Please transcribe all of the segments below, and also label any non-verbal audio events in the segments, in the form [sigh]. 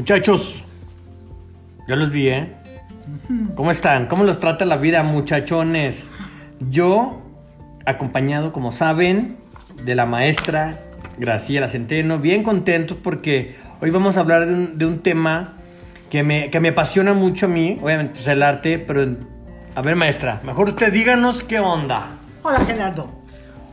Muchachos, ya los vi, ¿eh? ¿Cómo están? ¿Cómo los trata la vida, muchachones? Yo, acompañado, como saben, de la maestra Graciela Centeno, bien contentos porque hoy vamos a hablar de un, de un tema que me, que me apasiona mucho a mí, obviamente pues el arte, pero a ver maestra, mejor usted díganos qué onda. Hola Gerardo.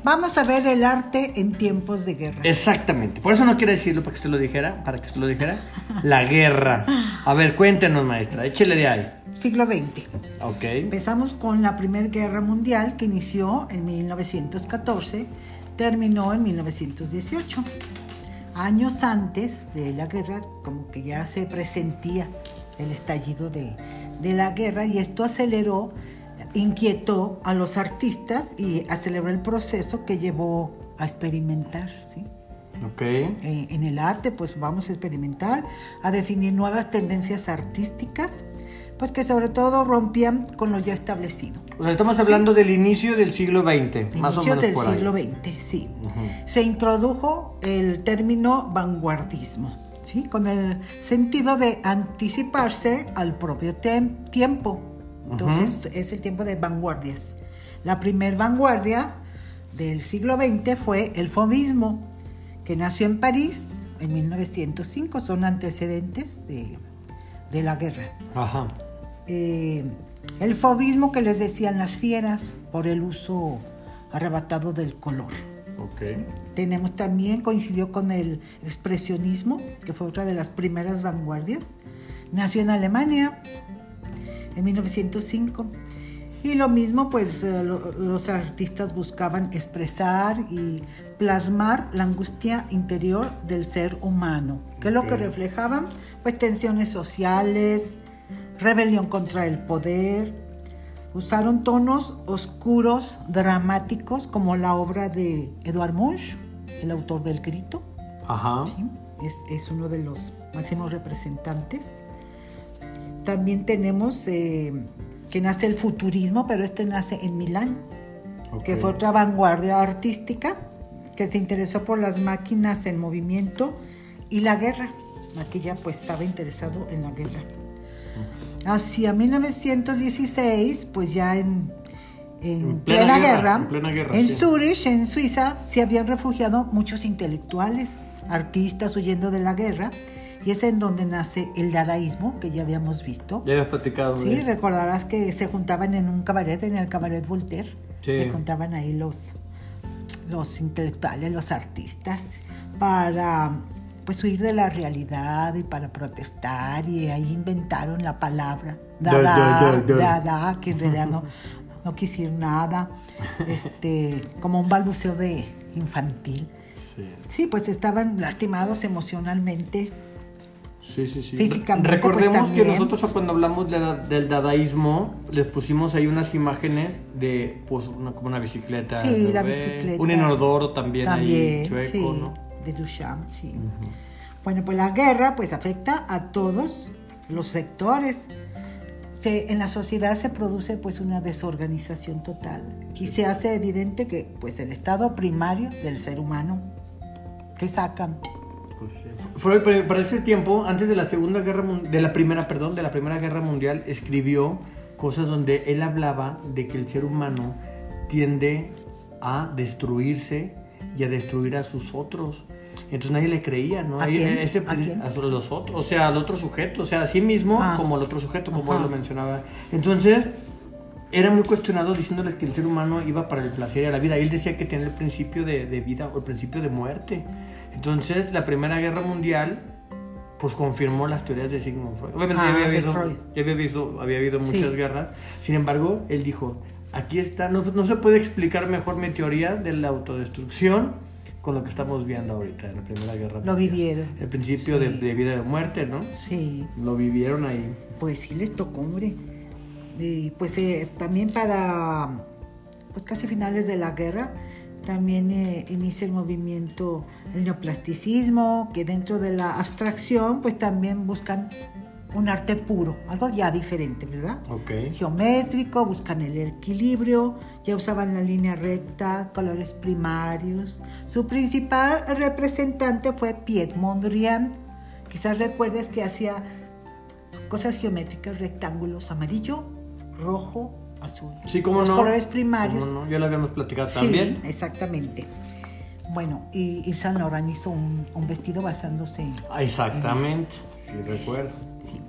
Vamos a ver el arte en tiempos de guerra. Exactamente, por eso no quiere decirlo para que usted lo dijera, para que usted lo dijera, la guerra. A ver, cuéntenos maestra, échele de ahí. Siglo XX. Ok. Empezamos con la Primera Guerra Mundial que inició en 1914, terminó en 1918. Años antes de la guerra, como que ya se presentía el estallido de, de la guerra y esto aceleró, inquietó a los artistas y aceleró el proceso que llevó a experimentar, ¿sí? Ok. Eh, en el arte, pues vamos a experimentar, a definir nuevas tendencias artísticas, pues que sobre todo rompían con lo ya establecido. O sea, estamos hablando del inicio del siglo XX, más o menos del por ahí. siglo XX, sí. Se introdujo el término vanguardismo, ¿sí? con el sentido de anticiparse al propio tiempo. Entonces es el tiempo de vanguardias. La primer vanguardia del siglo XX fue el fauvismo, que nació en París en 1905, son antecedentes de, de la guerra. Ajá. Eh, el fauvismo que les decían las fieras por el uso arrebatado del color. Ok. Tenemos también, coincidió con el expresionismo, que fue otra de las primeras vanguardias. Nació en Alemania en 1905. Y lo mismo, pues eh, lo- los artistas buscaban expresar y plasmar la angustia interior del ser humano, que es lo que reflejaban, pues tensiones sociales, rebelión contra el poder. Usaron tonos oscuros, dramáticos, como la obra de Edouard Munch, el autor del Grito. Ajá. ¿sí? Es, es uno de los máximos representantes. También tenemos eh, que nace el futurismo, pero este nace en Milán, que fue otra vanguardia artística que se interesó por las máquinas en movimiento y la guerra. Aquí ya pues estaba interesado en la guerra. Hacia 1916, pues ya en, en En plena plena, guerra, guerra, en plena guerra, en sí. Zurich, en Suiza, se habían refugiado muchos intelectuales, artistas huyendo de la guerra, y es en donde nace el dadaísmo, que ya habíamos visto. Ya habías platicado. Sí, recordarás que se juntaban en un cabaret, en el cabaret Voltaire. Sí. Se juntaban ahí los, los intelectuales, los artistas, para pues huir de la realidad y para protestar. Y ahí inventaron la palabra Da, dada, da, da, da. dada, que en realidad no, no quise decir nada, [laughs] este, como un balbuceo de infantil. Sí. Sí, pues estaban lastimados emocionalmente. Sí, sí, sí. Físicamente, Recordemos pues, que nosotros cuando hablamos de la- del dadaísmo, les pusimos ahí unas imágenes de, pues, una, como una bicicleta. Sí, ¿no la bicicleta. Un inodoro también, ahí, También, chueco, sí, ¿no? de Duchamp, sí. Bueno, pues la guerra pues afecta a todos los sectores. Se- en la sociedad se produce pues una desorganización total. Aquí se hace evidente que pues el estado primario del ser humano que sacan Pues. Freud para- ese tiempo, antes de la Segunda Guerra de la primera, perdón, de la Primera Guerra Mundial, escribió cosas donde él hablaba de que el ser humano tiende a destruirse y a destruir a sus otros. Entonces nadie le creía, ¿no? ¿A Ahí, quién? este- ¿A quién? a los otros, o sea, al otro sujeto, o sea, a sí mismo Ah. como al otro sujeto, como él lo mencionaba. Entonces, era muy cuestionado diciéndoles que el ser humano iba para el placer y a la vida. Y él decía que tenía el principio de, de vida o el principio de muerte. Entonces, la Primera Guerra Mundial, pues confirmó las teorías de Sigmund Freud. Obviamente ya Ah, había de habido, ya había, visto, había habido Sí. muchas guerras. Sin embargo, él dijo, aquí está, no, no se puede explicar mejor mi teoría de la autodestrucción con lo que estamos viendo ahorita de la Primera Guerra Lo Mundial. vivieron. El principio de, Sí. de vida y de muerte, ¿no? Sí, Lo vivieron ahí. pues sí les tocó, hombre. Y pues eh, también para pues casi finales de la guerra también eh, inicia el movimiento el neoplasticismo, que dentro de la abstracción pues también buscan un arte puro, algo ya diferente, ¿verdad? Ok. Geométrico, buscan el equilibrio, ya usaban la línea recta, colores primarios. Su principal representante fue Piet Mondrian, quizás recuerdes que hacía cosas geométricas, rectángulos, amarillo, rojo, azul. Sí, como Los no. colores primarios. ¿Cómo no? Ya lo habíamos platicado Sí, también. exactamente. Bueno, y Yves Saint Laurent hizo un, un vestido basándose en... Ah, Exactamente. Sí, recuerdo. sí.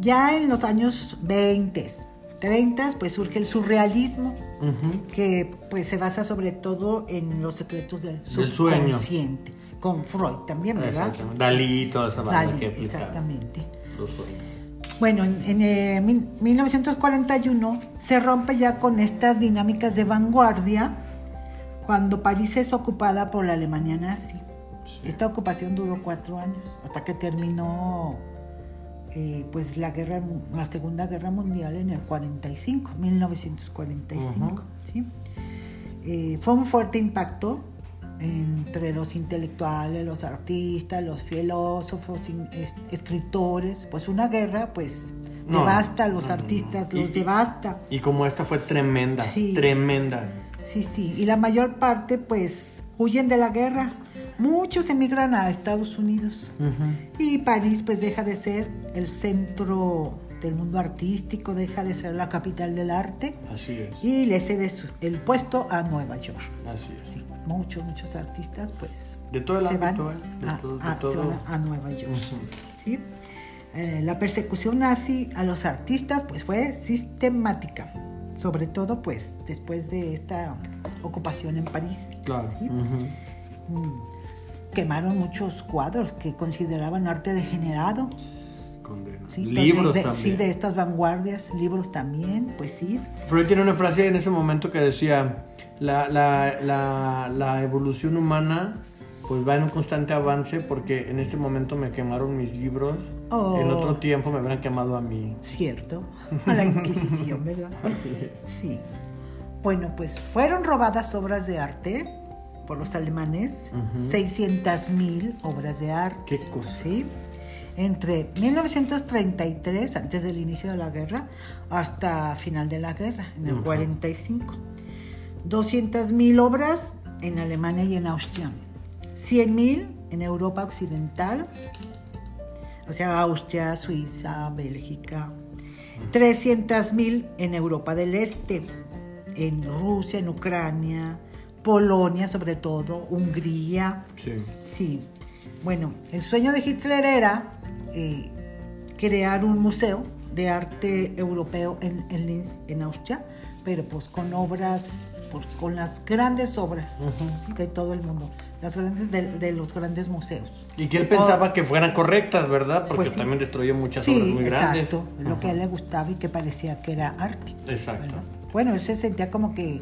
Ya en los años 20, 30, pues surge el surrealismo, Ujú. que pues se basa sobre todo en los secretos del sueño. subconsciente. Con Freud también, ¿verdad? Dalí, toda esa Dalí, que exactamente. Los sueños. Bueno, en, en, eh, mil- 1941 se rompe ya con estas dinámicas de vanguardia cuando París es ocupada por la Alemania nazi. Esta ocupación duró cuatro años hasta que terminó eh, pues la guerra, la Segunda Guerra Mundial en el 45, 1945. Ujú. ¿sí? Eh, fue un fuerte impacto entre los intelectuales, los artistas, los filósofos, escritores. Pues una guerra, pues No, devasta a los no, no, artistas, no. los Y- devasta. Y como esta fue tremenda, Sí. tremenda. Sí, sí. Y la mayor parte, pues, huyen de la guerra. Muchos emigran a Estados Unidos. Y París, pues, deja de ser el centro del mundo artístico, deja de ser la capital del arte Así es. y le cede el puesto a Nueva York. Así es. Sí, muchos, muchos artistas, pues, De todo el se van, ámbito, ¿eh? De a, todo- de a- se todo. van a Nueva York. ¿sí? Eh, la persecución nazi a los artistas pues fue sistemática, sobre todo pues después de esta ocupación en París. Claro. Mm. Quemaron muchos cuadros que consideraban arte degenerado. Condeno. ¿sí? Libros de, también. Sí, de estas vanguardias, libros también, pues sí. Freud tiene una frase en ese momento que decía, la, la, la, la evolución humana pues va en un constante avance porque en este momento me quemaron mis libros, Oh. en otro tiempo me habrán quemado a mí. Cierto, a la Inquisición, [laughs] ¿verdad? Así es. Sí. Bueno, pues fueron robadas obras de arte por los alemanes, Ujú. 600 mil obras de arte. Qué cosa. ¿sí? Entre 1933, antes del inicio de la guerra, hasta final de la guerra, en el Ujú. 45. 200 mil obras en Alemania y en Austria. 100 mil en Europa Occidental, o sea, Austria, Suiza, Bélgica. 300 mil en Europa del Este, en Rusia, en Ucrania, Polonia sobre todo, Hungría. Sí. Sí. Bueno, el sueño de Hitler era eh, crear un museo de arte europeo en, en Linz, en Austria, pero pues con obras, pues, con las grandes obras ¿sí? de todo el mundo, las grandes de, de los grandes museos. Y que él pensaba que fueran correctas, ¿verdad? Porque Pues sí. también destruyó muchas obras muy grandes. exacto, lo que a él le gustaba y que parecía que era arte. Exacto. ¿verdad? Bueno, él se sentía como que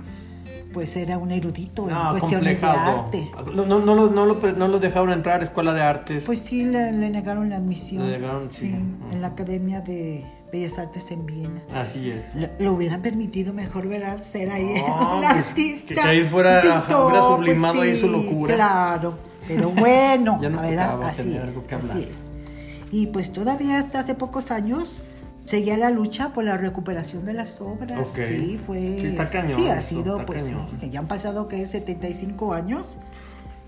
pues era un erudito en No, cuestiones de arte. No, no, no, lo, no, lo, no lo dejaron entrar a escuela de artes. Pues sí, le, le negaron la admisión. Le negaron, sí. en la Academia de Bellas Artes en Viena. Así es. Le hubieran permitido mejor, ¿verdad? Ser ahí No, [laughs] un pues, artista. que ahí fuera- hubiera sublimado ahí su locura. Claro, pero bueno, [laughs] Ya nos ¿verdad? tocaba Así tener es, algo que así es. Y pues todavía hasta hace pocos años seguía la lucha por la recuperación de las obras. Ok. Sí, fue. Sí, está cañón Sí, ha eso, sido, pues, cañón. sí, ya han pasado, que 75 años.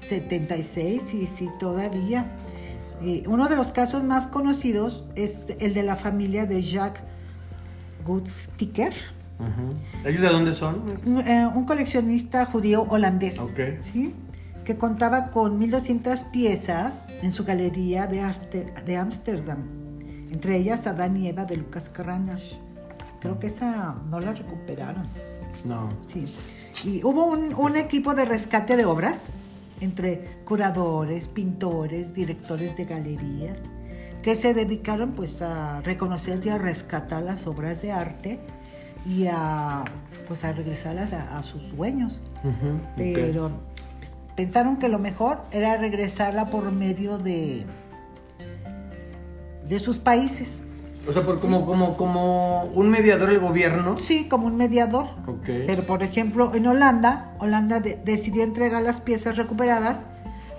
76 y sí, todavía. Eh, uno de los casos más conocidos es el de la familia de Jacques Gutsticker, Ujú. ¿Ellos de dónde son? un, eh, un coleccionista judío holandés, Ok. ¿sí? que contaba con 1200 piezas en su galería de Ámsterdam, entre ellas Adán y Eva de Lucas Cranach. Creo que esa no la recuperaron. No. Sí. Y hubo un, un equipo de rescate de obras entre curadores, pintores, directores de galerías, que se dedicaron pues a reconocer y a rescatar las obras de arte y a pues a regresarlas a, a sus dueños. Pero pues, pensaron que lo mejor era regresarla por medio de de sus países. O sea, por como, como, como un mediador del gobierno. Sí, como un mediador. Ok. Pero por ejemplo, en Holanda, Holanda de- decidió entregar las piezas recuperadas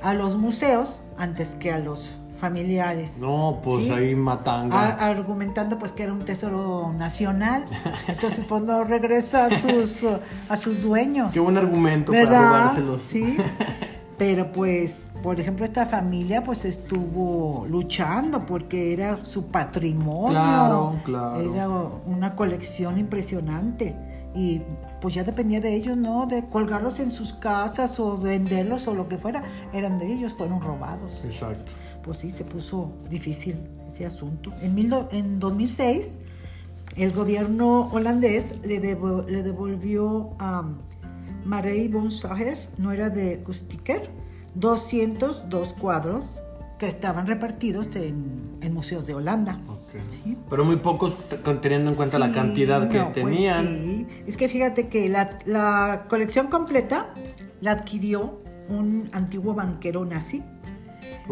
a los museos antes que a los familiares. No, pues Sí. ahí matanga. A- argumentando pues que era un tesoro nacional. Entonces pues no regresa a sus, [laughs] a sus dueños. Qué buen argumento para robárselos. Sí. [laughs] Pero pues, por ejemplo, esta familia pues estuvo luchando porque era su patrimonio. Claro, claro. Era una colección impresionante. Y pues ya dependía de ellos, ¿no? De colgarlos en sus casas o venderlos o lo que fuera. Eran de ellos, fueron robados. Exacto. Pues sí, se puso difícil ese asunto. En, mil do- en 2006, el gobierno holandés le, devo- le devolvió a Marij von Sager, no era de Kustiker, 202 cuadros que estaban repartidos en, en museos de Holanda. Pero muy pocos teniendo en cuenta la cantidad que no, pues tenían. sí. Es que fíjate que la, la colección completa la adquirió un antiguo banquero nazi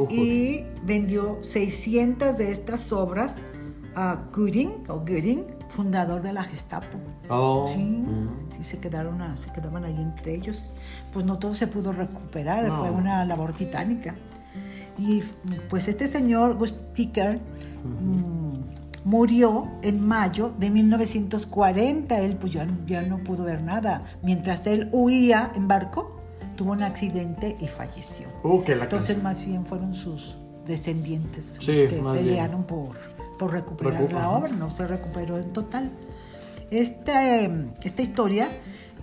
y vendió 600 de estas obras a Göring, o Göring, fundador de la Gestapo. Oh, Sí, mm. sí se quedaron, a- se quedaban ahí entre ellos. Pues no todo se pudo recuperar, No. fue una labor titánica. Y pues este señor Gustiker mm, murió en mayo de 1940. Él pues ya, ya no pudo ver nada. Mientras él huía en barco, tuvo un accidente y falleció. Uh, que la Entonces más bien fueron sus descendientes Sí, los que más bien. pelearon por, por recuperar Recu- la obra, no se recuperó en total. Este, esta historia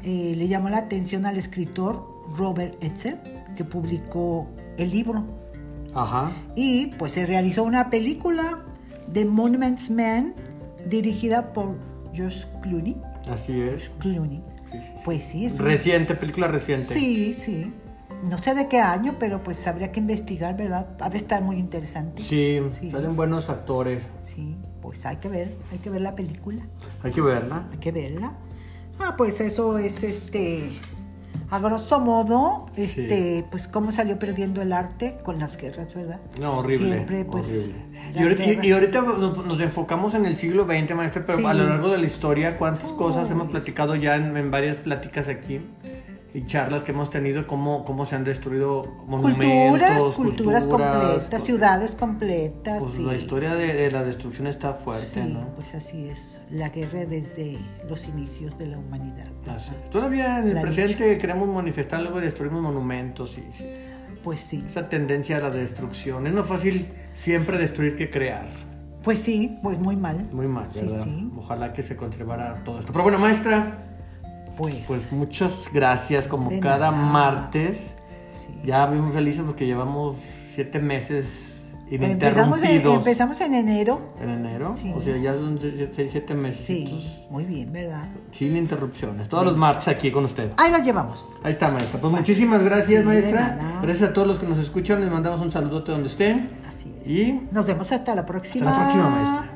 eh, le llamó la atención al escritor Robert Etzel, que publicó el libro. Ajá. Y pues se realizó una película de Monuments Man dirigida por George Clooney. Así es. Clooney. Pues sí, es un- Reciente, película reciente. Sí, sí. No sé de qué año, pero pues habría que investigar, ¿verdad? Ha de estar muy interesante. Sí, Sí. salen buenos actores. Sí, pues hay que ver, hay que ver la película, Hay que verla. hay que verla. Ah, pues eso es este, a grosso modo, este, pues cómo salió perdiendo el arte con las guerras, ¿verdad? No, horrible. Siempre, pues. horrible. Y, ahorita, y- nos, nos enfocamos en el siglo XX, maestra, pero Sí. a lo largo de la historia, ¿cuántas cosas hemos platicado ya en, en varias pláticas aquí y charlas que hemos tenido? ¿Cómo, cómo se han destruido monumentos, Culturas, culturas completas, co- ciudades completas. Pues sí. la historia de, de la destrucción está fuerte, Sí, ¿no? pues así es, la guerra desde los inicios de la humanidad. Así. Todavía en el La presente queremos manifestar luego destruimos monumentos y sí. Pues sí. esa tendencia a la destrucción. Es más fácil siempre destruir que crear. Pues sí, pues muy mal. Muy mal, Sí, ¿verdad? sí. Ojalá que se conservara todo esto. Pero bueno, maestra, Pues, pues muchas gracias como cada nada. martes. sí. Ya muy felices porque llevamos siete meses empezamos, en, empezamos en enero. en enero. Sí. O sea, ya son se- seis, siete meses Sí, muy bien, ¿verdad? sin interrupciones. Todos los martes aquí con usted. Ahí las llevamos. Ahí está, maestra. Pues muchísimas gracias, Sí, maestra. Gracias a todos los que nos escuchan. Les mandamos un saludote donde estén. Así es. Y Nos vemos hasta la próxima. hasta la próxima, maestra.